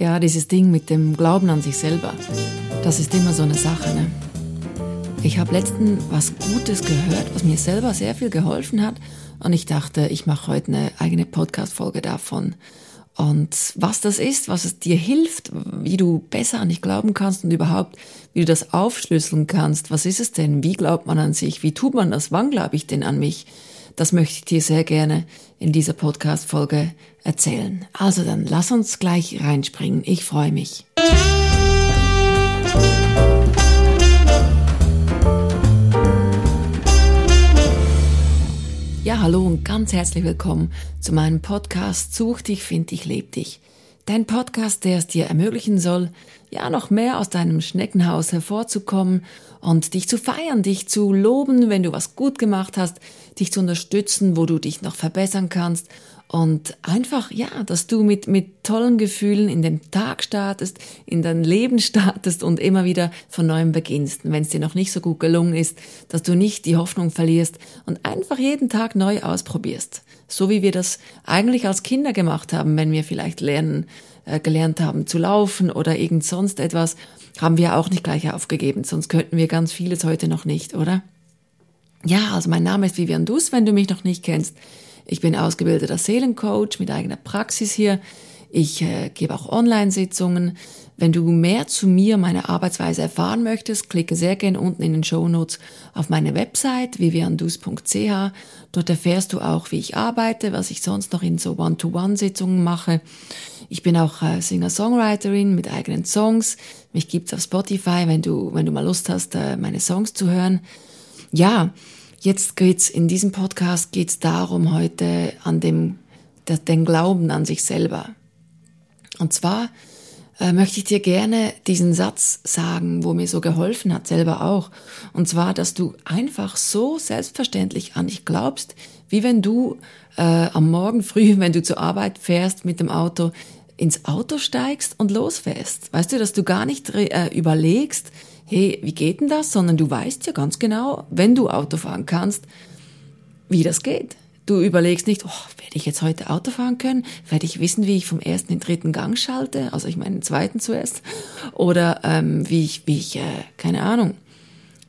Ja, dieses Ding mit dem Glauben an sich selber, das ist immer so eine Sache. Ne? Ich habe letztens was Gutes gehört, was mir selber sehr viel geholfen hat und ich dachte, ich mache heute eine eigene Podcast-Folge davon. Und was das ist, was es dir hilft, wie du besser an dich glauben kannst und überhaupt, wie du das aufschlüsseln kannst. Was ist es denn? Wie glaubt man an sich? Wie tut man das? Wann glaube ich denn an mich? Das möchte ich dir sehr gerne in dieser Podcast-Folge erzählen. Also dann lass uns gleich reinspringen. Ich freue mich. Ja, hallo und ganz herzlich willkommen zu meinem Podcast Such dich, find dich, leb dich. Dein Podcast, der es dir ermöglichen soll, ja, noch mehr aus deinem Schneckenhaus hervorzukommen und dich zu feiern, dich zu loben, wenn du was gut gemacht hast, dich zu unterstützen, wo du dich noch verbessern kannst und einfach, ja, dass du mit, mit tollen Gefühlen in den Tag startest, in dein Leben startest und immer wieder von neuem beginnst. Wenn es dir noch nicht so gut gelungen ist, dass du nicht die Hoffnung verlierst und einfach jeden Tag neu ausprobierst. So wie wir das eigentlich als Kinder gemacht haben, wenn wir vielleicht lernen, äh, gelernt haben zu laufen oder irgend sonst etwas, haben wir auch nicht gleich aufgegeben, sonst könnten wir ganz vieles heute noch nicht, oder? Ja, also mein Name ist Vivian Dus, wenn du mich noch nicht kennst. Ich bin ausgebildeter Seelencoach mit eigener Praxis hier. Ich äh, gebe auch Online-Sitzungen. Wenn du mehr zu mir, meiner Arbeitsweise erfahren möchtest, klicke sehr gerne unten in den Show Notes auf meine Website viviandus.ch. Dort erfährst du auch, wie ich arbeite, was ich sonst noch in so One-to-One-Sitzungen mache. Ich bin auch äh, Singer-Songwriterin mit eigenen Songs. Mich gibt's auf Spotify, wenn du, wenn du mal Lust hast, äh, meine Songs zu hören. Ja, jetzt geht's in diesem Podcast geht's darum heute an dem, den Glauben an sich selber. Und zwar äh, möchte ich dir gerne diesen Satz sagen, wo mir so geholfen hat, selber auch. Und zwar, dass du einfach so selbstverständlich an dich glaubst, wie wenn du äh, am Morgen früh, wenn du zur Arbeit fährst mit dem Auto, ins Auto steigst und losfährst. Weißt du, dass du gar nicht äh, überlegst, hey, wie geht denn das, sondern du weißt ja ganz genau, wenn du Auto fahren kannst, wie das geht. Du überlegst nicht, oh, werde ich jetzt heute Auto fahren können? Werde ich wissen, wie ich vom ersten in den dritten Gang schalte? Also ich meine den zweiten zuerst. Oder ähm, wie ich, wie ich, äh, keine Ahnung,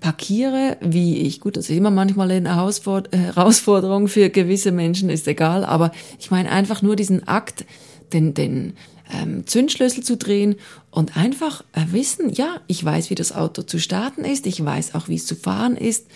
parkiere, wie ich, gut, das ist immer manchmal eine Herausforderung für gewisse Menschen, ist egal, aber ich meine einfach nur diesen Akt, den, den ähm, Zündschlüssel zu drehen und einfach äh, wissen, ja, ich weiß, wie das Auto zu starten ist, ich weiß auch, wie es zu fahren ist.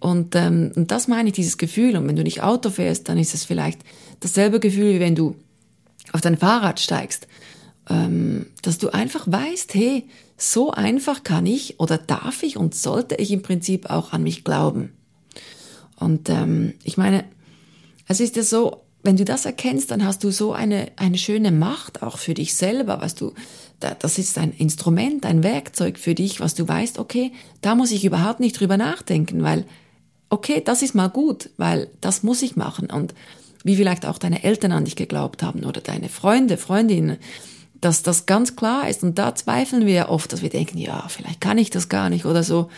Und, ähm, und das meine ich, dieses Gefühl. Und wenn du nicht Auto fährst, dann ist es vielleicht dasselbe Gefühl, wie wenn du auf dein Fahrrad steigst. Ähm, dass du einfach weißt, hey, so einfach kann ich oder darf ich und sollte ich im Prinzip auch an mich glauben. Und ähm, ich meine, es ist ja so, wenn du das erkennst, dann hast du so eine, eine schöne Macht auch für dich selber, was du, das ist ein Instrument, ein Werkzeug für dich, was du weißt, okay, da muss ich überhaupt nicht drüber nachdenken, weil, okay, das ist mal gut, weil das muss ich machen und wie vielleicht auch deine Eltern an dich geglaubt haben oder deine Freunde, Freundinnen, dass das ganz klar ist und da zweifeln wir oft, dass wir denken, ja, vielleicht kann ich das gar nicht oder so.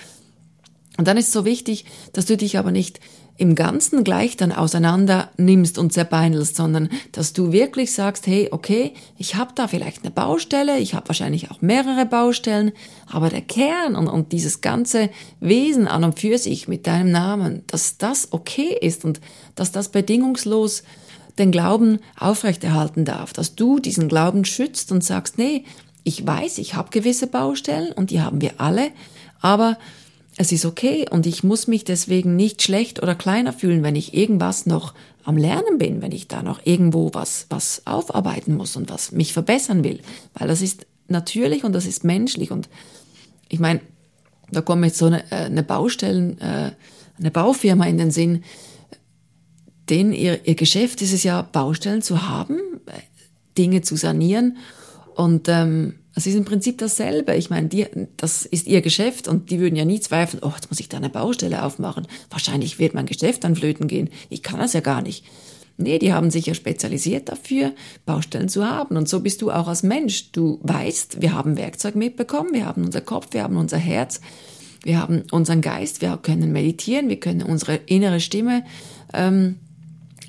Und dann ist es so wichtig, dass du dich aber nicht im Ganzen gleich dann auseinander nimmst und zerbeinelst, sondern dass du wirklich sagst, hey, okay, ich habe da vielleicht eine Baustelle, ich habe wahrscheinlich auch mehrere Baustellen, aber der Kern und, und dieses ganze Wesen an und für sich mit deinem Namen, dass das okay ist und dass das bedingungslos den Glauben aufrechterhalten darf, dass du diesen Glauben schützt und sagst, nee, ich weiß, ich habe gewisse Baustellen und die haben wir alle, aber es ist okay und ich muss mich deswegen nicht schlecht oder kleiner fühlen, wenn ich irgendwas noch am Lernen bin, wenn ich da noch irgendwo was, was aufarbeiten muss und was mich verbessern will. Weil das ist natürlich und das ist menschlich und ich meine, da kommt jetzt so eine, äh, eine Baustellen, äh, eine Baufirma in den Sinn, denn ihr, ihr Geschäft ist es ja, Baustellen zu haben, Dinge zu sanieren und ähm, es ist im Prinzip dasselbe. Ich meine, die, das ist ihr Geschäft und die würden ja nie zweifeln, oh, jetzt muss ich da eine Baustelle aufmachen. Wahrscheinlich wird mein Geschäft dann flöten gehen. Ich kann das ja gar nicht. Nee, die haben sich ja spezialisiert dafür, Baustellen zu haben. Und so bist du auch als Mensch. Du weißt, wir haben Werkzeug mitbekommen, wir haben unser Kopf, wir haben unser Herz, wir haben unseren Geist, wir können meditieren, wir können unsere innere Stimme ähm,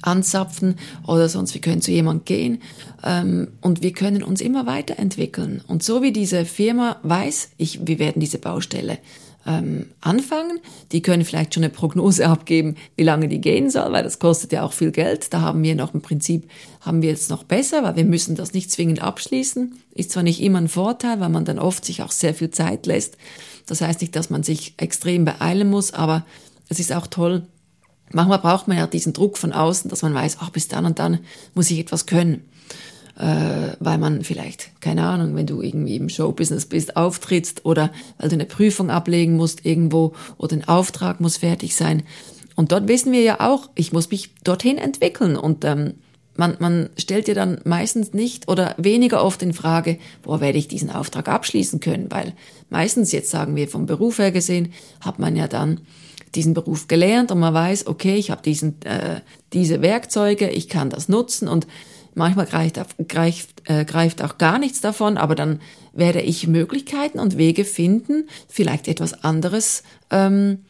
anzapfen oder sonst wir können zu jemand gehen ähm, und wir können uns immer weiterentwickeln. Und so wie diese Firma weiß, ich, wir werden diese Baustelle ähm, anfangen, die können vielleicht schon eine Prognose abgeben, wie lange die gehen soll, weil das kostet ja auch viel Geld. Da haben wir noch im Prinzip, haben wir jetzt noch besser, weil wir müssen das nicht zwingend abschließen. Ist zwar nicht immer ein Vorteil, weil man dann oft sich auch sehr viel Zeit lässt. Das heißt nicht, dass man sich extrem beeilen muss, aber es ist auch toll, Manchmal braucht man ja diesen Druck von außen, dass man weiß, ach, bis dann und dann muss ich etwas können. Äh, weil man vielleicht, keine Ahnung, wenn du irgendwie im Showbusiness bist, auftrittst oder weil du eine Prüfung ablegen musst irgendwo oder ein Auftrag muss fertig sein. Und dort wissen wir ja auch, ich muss mich dorthin entwickeln und ähm, man, man stellt dir dann meistens nicht oder weniger oft in Frage, wo werde ich diesen Auftrag abschließen können, weil meistens, jetzt sagen wir vom Beruf her gesehen, hat man ja dann diesen Beruf gelernt und man weiß, okay, ich habe diesen, äh, diese Werkzeuge, ich kann das nutzen und manchmal greift, greift, äh, greift auch gar nichts davon, aber dann werde ich Möglichkeiten und Wege finden, vielleicht etwas anderes ähm,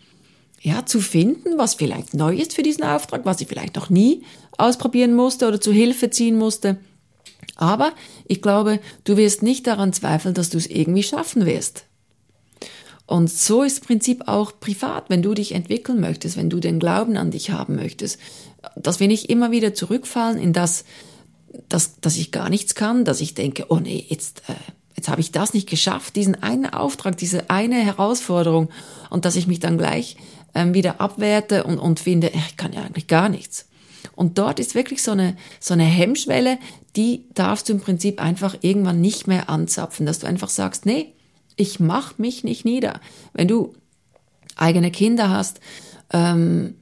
ja, zu finden, was vielleicht neu ist für diesen Auftrag, was ich vielleicht noch nie ausprobieren musste oder zu Hilfe ziehen musste. Aber ich glaube, du wirst nicht daran zweifeln, dass du es irgendwie schaffen wirst. Und so ist im Prinzip auch privat, wenn du dich entwickeln möchtest, wenn du den Glauben an dich haben möchtest, dass wir nicht immer wieder zurückfallen in das, dass, dass ich gar nichts kann, dass ich denke, oh nee, jetzt, äh, jetzt habe ich das nicht geschafft, diesen einen Auftrag, diese eine Herausforderung und dass ich mich dann gleich ähm, wieder abwerte und, und finde, ich kann ja eigentlich gar nichts. Und dort ist wirklich so eine, so eine Hemmschwelle, die darfst du im Prinzip einfach irgendwann nicht mehr anzapfen, dass du einfach sagst, nee, ich mach mich nicht nieder. Wenn du eigene Kinder hast, ähm,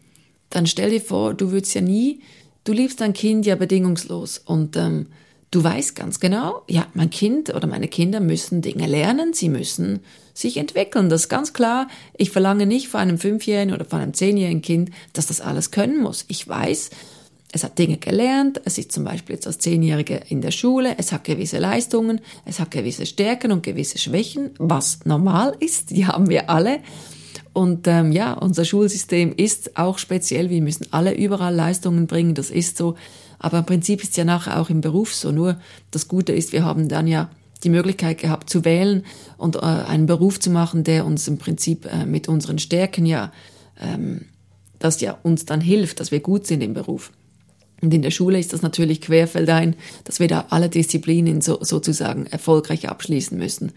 dann stell dir vor, du würdest ja nie, du liebst dein Kind ja bedingungslos und ähm, du weißt ganz genau, ja, mein Kind oder meine Kinder müssen Dinge lernen, sie müssen sich entwickeln. Das ist ganz klar. Ich verlange nicht von einem Fünfjährigen oder von einem Zehnjährigen Kind, dass das alles können muss. Ich weiß, es hat Dinge gelernt, es ist zum Beispiel jetzt als Zehnjährige in der Schule, es hat gewisse Leistungen, es hat gewisse Stärken und gewisse Schwächen, was normal ist, die haben wir alle. Und ähm, ja, unser Schulsystem ist auch speziell, wir müssen alle überall Leistungen bringen, das ist so. Aber im Prinzip ist es ja nachher auch im Beruf so. Nur das Gute ist, wir haben dann ja die Möglichkeit gehabt zu wählen und äh, einen Beruf zu machen, der uns im Prinzip äh, mit unseren Stärken ja, ähm, das ja uns dann hilft, dass wir gut sind im Beruf. Und in der Schule ist das natürlich querfeldein, dass wir da alle Disziplinen so, sozusagen erfolgreich abschließen müssen.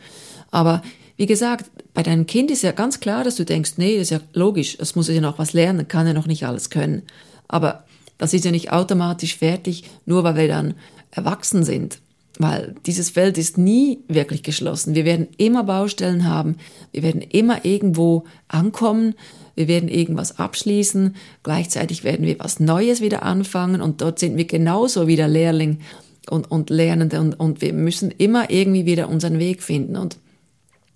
Aber wie gesagt, bei deinem Kind ist ja ganz klar, dass du denkst, nee, das ist ja logisch, es muss ja noch was lernen, kann ja noch nicht alles können. Aber das ist ja nicht automatisch fertig, nur weil wir dann erwachsen sind. Weil dieses Feld ist nie wirklich geschlossen. Wir werden immer Baustellen haben, wir werden immer irgendwo ankommen, wir werden irgendwas abschließen, gleichzeitig werden wir was Neues wieder anfangen. Und dort sind wir genauso wieder Lehrling und, und Lernende. Und, und wir müssen immer irgendwie wieder unseren Weg finden. Und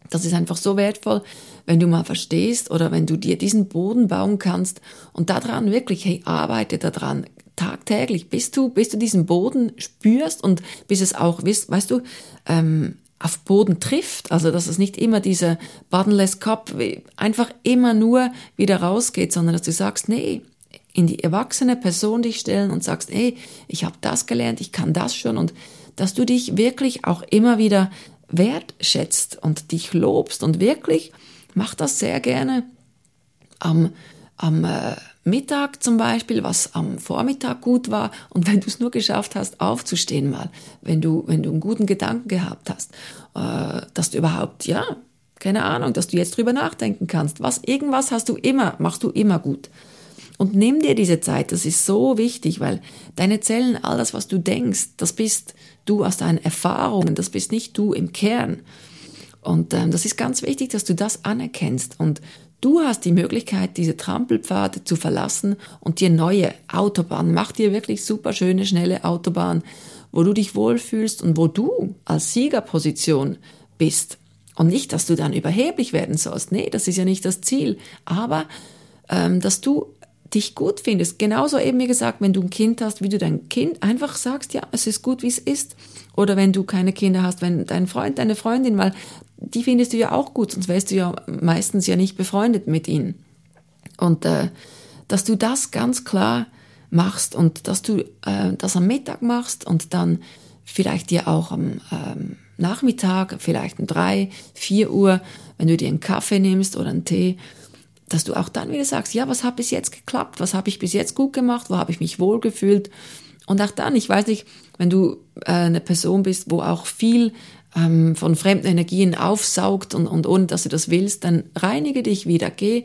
das ist einfach so wertvoll, wenn du mal verstehst oder wenn du dir diesen Boden bauen kannst und daran wirklich, hey, arbeite daran, tagtäglich, bis du, bis du diesen Boden spürst und bis es auch, weißt, weißt du, ähm, auf Boden trifft, also dass es nicht immer dieser buttonless Cup einfach immer nur wieder rausgeht, sondern dass du sagst, nee, in die erwachsene Person dich stellen und sagst, hey, ich habe das gelernt, ich kann das schon. Und dass du dich wirklich auch immer wieder wertschätzt und dich lobst. Und wirklich mach das sehr gerne am, am äh, Mittag zum Beispiel, was am Vormittag gut war und wenn du es nur geschafft hast, aufzustehen mal, wenn du, wenn du einen guten Gedanken gehabt hast, äh, dass du überhaupt, ja, keine Ahnung, dass du jetzt drüber nachdenken kannst. Was, irgendwas hast du immer, machst du immer gut. Und nimm dir diese Zeit, das ist so wichtig, weil deine Zellen, all das, was du denkst, das bist du aus deinen Erfahrungen, das bist nicht du im Kern. Und ähm, das ist ganz wichtig, dass du das anerkennst. Und Du hast die Möglichkeit, diese Trampelpfade zu verlassen und dir neue Autobahnen, mach dir wirklich super schöne, schnelle Autobahn, wo du dich wohlfühlst und wo du als Siegerposition bist. Und nicht, dass du dann überheblich werden sollst. Nee, das ist ja nicht das Ziel. Aber, ähm, dass du dich gut findest. Genauso eben wie gesagt, wenn du ein Kind hast, wie du dein Kind einfach sagst, ja, es ist gut, wie es ist. Oder wenn du keine Kinder hast, wenn dein Freund, deine Freundin, weil die findest du ja auch gut, sonst wärst du ja meistens ja nicht befreundet mit ihnen. Und äh, dass du das ganz klar machst und dass du äh, das am Mittag machst und dann vielleicht dir auch am ähm, Nachmittag, vielleicht um drei, vier Uhr, wenn du dir einen Kaffee nimmst oder einen Tee, dass du auch dann wieder sagst, ja, was hat bis jetzt geklappt? Was habe ich bis jetzt gut gemacht? Wo habe ich mich wohlgefühlt? Und auch dann, ich weiß nicht, wenn du äh, eine Person bist, wo auch viel ähm, von fremden Energien aufsaugt und, und ohne dass du das willst, dann reinige dich wieder, geh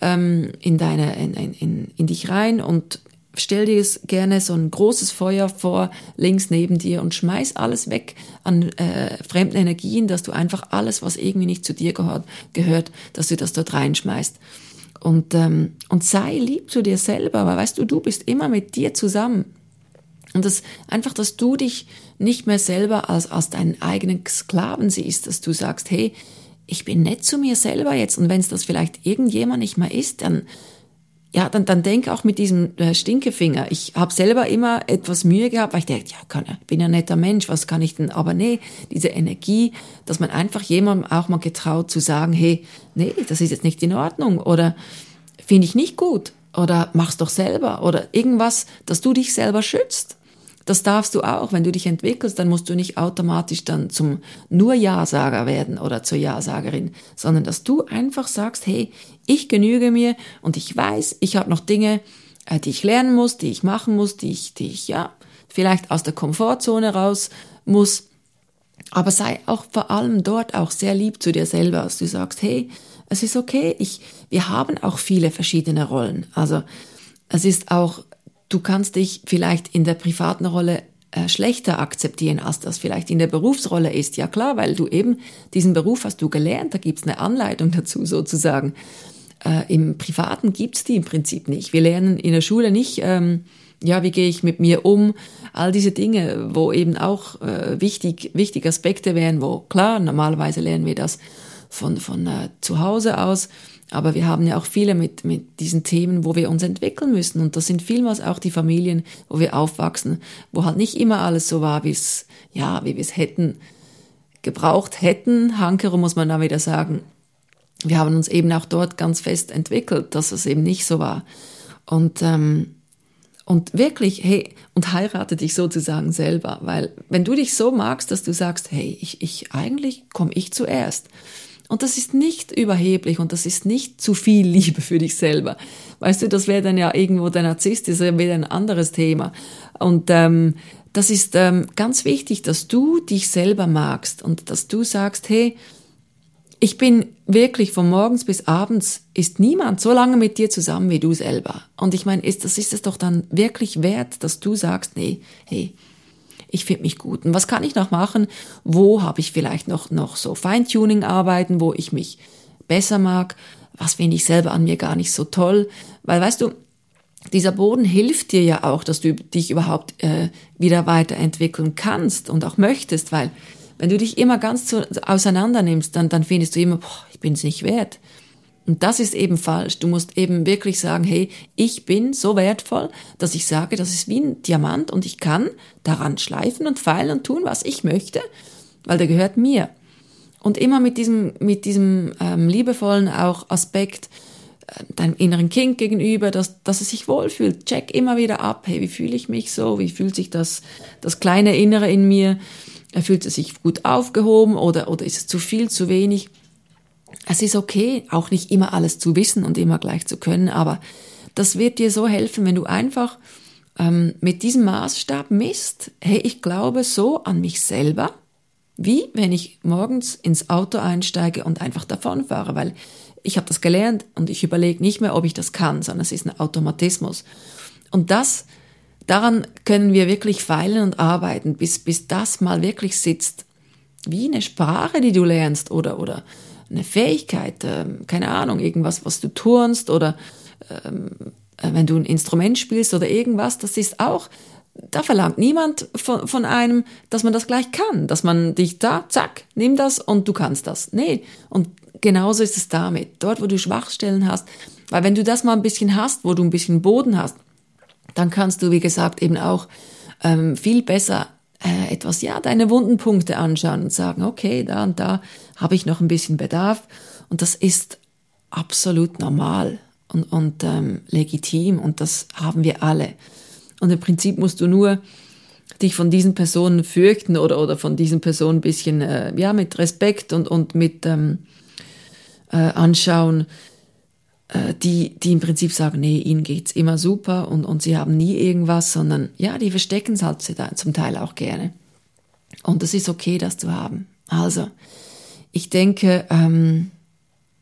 ähm, in deine, in, in, in dich rein und stell dir gerne so ein großes Feuer vor, links neben dir und schmeiß alles weg an äh, fremden Energien, dass du einfach alles, was irgendwie nicht zu dir gehört, gehört dass du das dort reinschmeißt. Und, ähm, und sei lieb zu dir selber, weil weißt du, du bist immer mit dir zusammen. Und das einfach, dass du dich nicht mehr selber als, als deinen eigenen Sklaven siehst, dass du sagst, hey, ich bin nett zu mir selber jetzt. Und wenn es das vielleicht irgendjemand nicht mehr ist, dann, ja, dann, dann denk auch mit diesem äh, Stinkefinger. Ich habe selber immer etwas Mühe gehabt, weil ich dachte, ja, kann, bin ja ein netter Mensch, was kann ich denn? Aber nee, diese Energie, dass man einfach jemandem auch mal getraut zu sagen, hey, nee, das ist jetzt nicht in Ordnung oder finde ich nicht gut oder mach's doch selber oder irgendwas, dass du dich selber schützt. Das darfst du auch. Wenn du dich entwickelst, dann musst du nicht automatisch dann zum nur Ja-Sager werden oder zur Ja-Sagerin, sondern dass du einfach sagst, hey, ich genüge mir und ich weiß, ich habe noch Dinge, äh, die ich lernen muss, die ich machen muss, die ich, die ich, ja, vielleicht aus der Komfortzone raus muss. Aber sei auch vor allem dort auch sehr lieb zu dir selber, dass du sagst, hey, es ist okay, ich, wir haben auch viele verschiedene Rollen. Also, es ist auch Du kannst dich vielleicht in der privaten Rolle äh, schlechter akzeptieren, als das vielleicht in der Berufsrolle ist. Ja klar, weil du eben diesen Beruf hast du gelernt, da gibt's eine Anleitung dazu sozusagen. Äh, Im Privaten gibt's die im Prinzip nicht. Wir lernen in der Schule nicht, ähm, ja, wie gehe ich mit mir um, all diese Dinge, wo eben auch äh, wichtig, wichtige Aspekte wären, wo klar, normalerweise lernen wir das von, von äh, zu Hause aus. Aber wir haben ja auch viele mit, mit diesen Themen, wo wir uns entwickeln müssen. Und das sind vielmals auch die Familien, wo wir aufwachsen, wo halt nicht immer alles so war, wie es, ja, wie wir es hätten, gebraucht hätten. Hankero muss man da wieder sagen. Wir haben uns eben auch dort ganz fest entwickelt, dass es eben nicht so war. Und, ähm, und wirklich, hey, und heirate dich sozusagen selber, weil wenn du dich so magst, dass du sagst, hey, ich, ich, eigentlich komme ich zuerst. Und das ist nicht überheblich und das ist nicht zu viel Liebe für dich selber. Weißt du, das wäre dann ja irgendwo der Narzisst, das wäre wieder ein anderes Thema. Und ähm, das ist ähm, ganz wichtig, dass du dich selber magst und dass du sagst, hey, ich bin wirklich von morgens bis abends ist niemand so lange mit dir zusammen wie du selber. Und ich meine, ist, das ist es doch dann wirklich wert, dass du sagst, nee, hey, ich finde mich gut. Und was kann ich noch machen? Wo habe ich vielleicht noch, noch so Feintuning-Arbeiten, wo ich mich besser mag? Was finde ich selber an mir gar nicht so toll? Weil, weißt du, dieser Boden hilft dir ja auch, dass du dich überhaupt äh, wieder weiterentwickeln kannst und auch möchtest, weil wenn du dich immer ganz zu, auseinander nimmst, dann, dann findest du immer, boah, ich bin es nicht wert. Und das ist eben falsch. Du musst eben wirklich sagen, hey, ich bin so wertvoll, dass ich sage, das ist wie ein Diamant und ich kann daran schleifen und feilen und tun, was ich möchte, weil der gehört mir. Und immer mit diesem, mit diesem ähm, liebevollen auch Aspekt äh, deinem inneren Kind gegenüber, dass, dass es sich wohlfühlt. Check immer wieder ab, hey, wie fühle ich mich so? Wie fühlt sich das, das kleine Innere in mir? Fühlt es sich gut aufgehoben oder, oder ist es zu viel, zu wenig? Es ist okay, auch nicht immer alles zu wissen und immer gleich zu können, aber das wird dir so helfen, wenn du einfach ähm, mit diesem Maßstab misst, hey, ich glaube so an mich selber, wie wenn ich morgens ins Auto einsteige und einfach davonfahre, weil ich habe das gelernt und ich überlege nicht mehr, ob ich das kann, sondern es ist ein Automatismus. Und das, daran können wir wirklich feilen und arbeiten, bis, bis das mal wirklich sitzt. Wie eine Sprache, die du lernst oder, oder eine Fähigkeit, ähm, keine Ahnung, irgendwas, was du turnst oder ähm, äh, wenn du ein Instrument spielst oder irgendwas, das ist auch, da verlangt niemand von, von einem, dass man das gleich kann, dass man dich da, zack, nimm das und du kannst das. Nee, und genauso ist es damit. Dort, wo du Schwachstellen hast, weil wenn du das mal ein bisschen hast, wo du ein bisschen Boden hast, dann kannst du, wie gesagt, eben auch ähm, viel besser äh, etwas, ja, deine Wundenpunkte anschauen und sagen, okay, da und da habe ich noch ein bisschen Bedarf. Und das ist absolut normal und, und ähm, legitim und das haben wir alle. Und im Prinzip musst du nur dich von diesen Personen fürchten oder, oder von diesen Personen ein bisschen äh, ja, mit Respekt und, und mit ähm, äh, anschauen, die, die im Prinzip sagen, nee, ihnen geht's immer super und, und sie haben nie irgendwas, sondern ja, die verstecken es halt zum Teil auch gerne. Und es ist okay, das zu haben. Also, ich denke, ähm,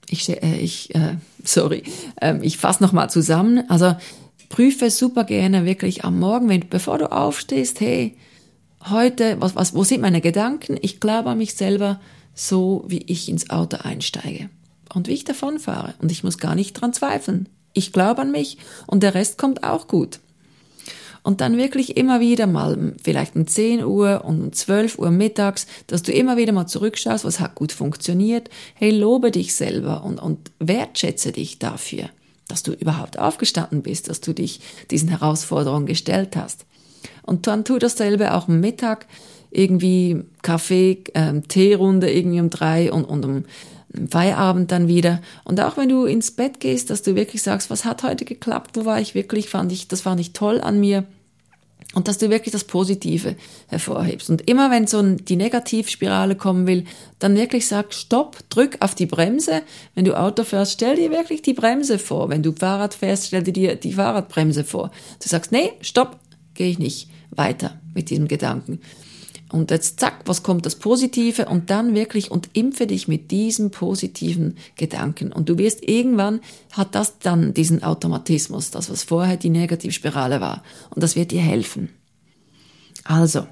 ich, äh, ich äh, sorry, ähm, ich fasse nochmal zusammen. Also, prüfe super gerne wirklich am Morgen, wenn, bevor du aufstehst, hey, heute, was, was, wo sind meine Gedanken? Ich glaube an mich selber, so wie ich ins Auto einsteige und wie ich davonfahre. Und ich muss gar nicht dran zweifeln. Ich glaube an mich und der Rest kommt auch gut. Und dann wirklich immer wieder mal, vielleicht um 10 Uhr und um 12 Uhr mittags, dass du immer wieder mal zurückschaust, was hat gut funktioniert. Hey, lobe dich selber und, und wertschätze dich dafür dass du überhaupt aufgestanden bist, dass du dich diesen Herausforderungen gestellt hast. Und dann tu dasselbe auch am Mittag, irgendwie Kaffee, ähm, Teerunde irgendwie um drei und, und um Feierabend dann wieder. Und auch wenn du ins Bett gehst, dass du wirklich sagst, was hat heute geklappt, wo war ich wirklich, fand ich, das fand ich toll an mir und dass du wirklich das Positive hervorhebst. Und immer wenn so die Negativspirale kommen will, dann wirklich sag, stopp, drück auf die Bremse. Wenn du Auto fährst, stell dir wirklich die Bremse vor. Wenn du Fahrrad fährst, stell dir die Fahrradbremse vor. Du sagst, nee, stopp, gehe ich nicht weiter mit diesem Gedanken. Und jetzt zack, was kommt das Positive und dann wirklich und impfe dich mit diesem positiven Gedanken. Und du wirst irgendwann hat das dann diesen Automatismus, das was vorher die Negativspirale war. Und das wird dir helfen. Also,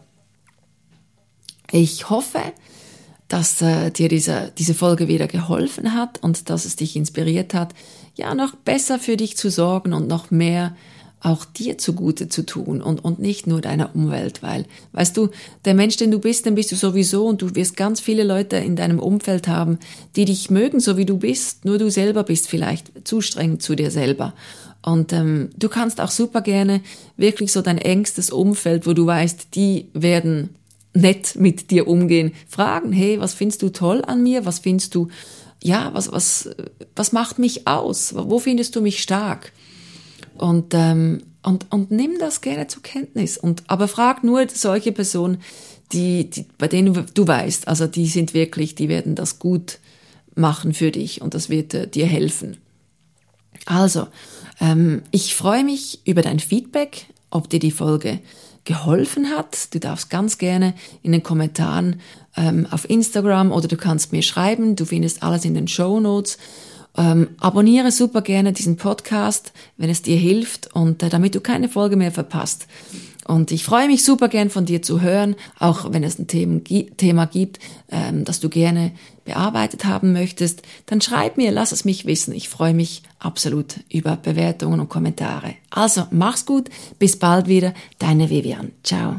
ich hoffe, dass äh, dir diese, diese Folge wieder geholfen hat und dass es dich inspiriert hat, ja, noch besser für dich zu sorgen und noch mehr auch dir zugute zu tun und, und nicht nur deiner Umwelt, weil, weißt du, der Mensch, den du bist, den bist du sowieso und du wirst ganz viele Leute in deinem Umfeld haben, die dich mögen, so wie du bist, nur du selber bist vielleicht zu streng zu dir selber. Und ähm, du kannst auch super gerne wirklich so dein engstes Umfeld, wo du weißt, die werden nett mit dir umgehen, fragen, hey, was findest du toll an mir? Was findest du, ja, was, was, was macht mich aus? Wo findest du mich stark? Und, ähm, und, und nimm das gerne zur Kenntnis. Und, aber frag nur solche Personen, die, die, bei denen du weißt, also die sind wirklich, die werden das gut machen für dich und das wird äh, dir helfen. Also, ähm, ich freue mich über dein Feedback, ob dir die Folge geholfen hat. Du darfst ganz gerne in den Kommentaren ähm, auf Instagram oder du kannst mir schreiben. Du findest alles in den Show Notes. Ähm, abonniere super gerne diesen Podcast, wenn es dir hilft und äh, damit du keine Folge mehr verpasst. Und ich freue mich super gern von dir zu hören, auch wenn es ein Thema, gibt, ähm, das du gerne bearbeitet haben möchtest, dann schreib mir, lass es mich wissen. Ich freue mich absolut über Bewertungen und Kommentare. Also, mach's gut, bis bald wieder, deine Vivian. Ciao.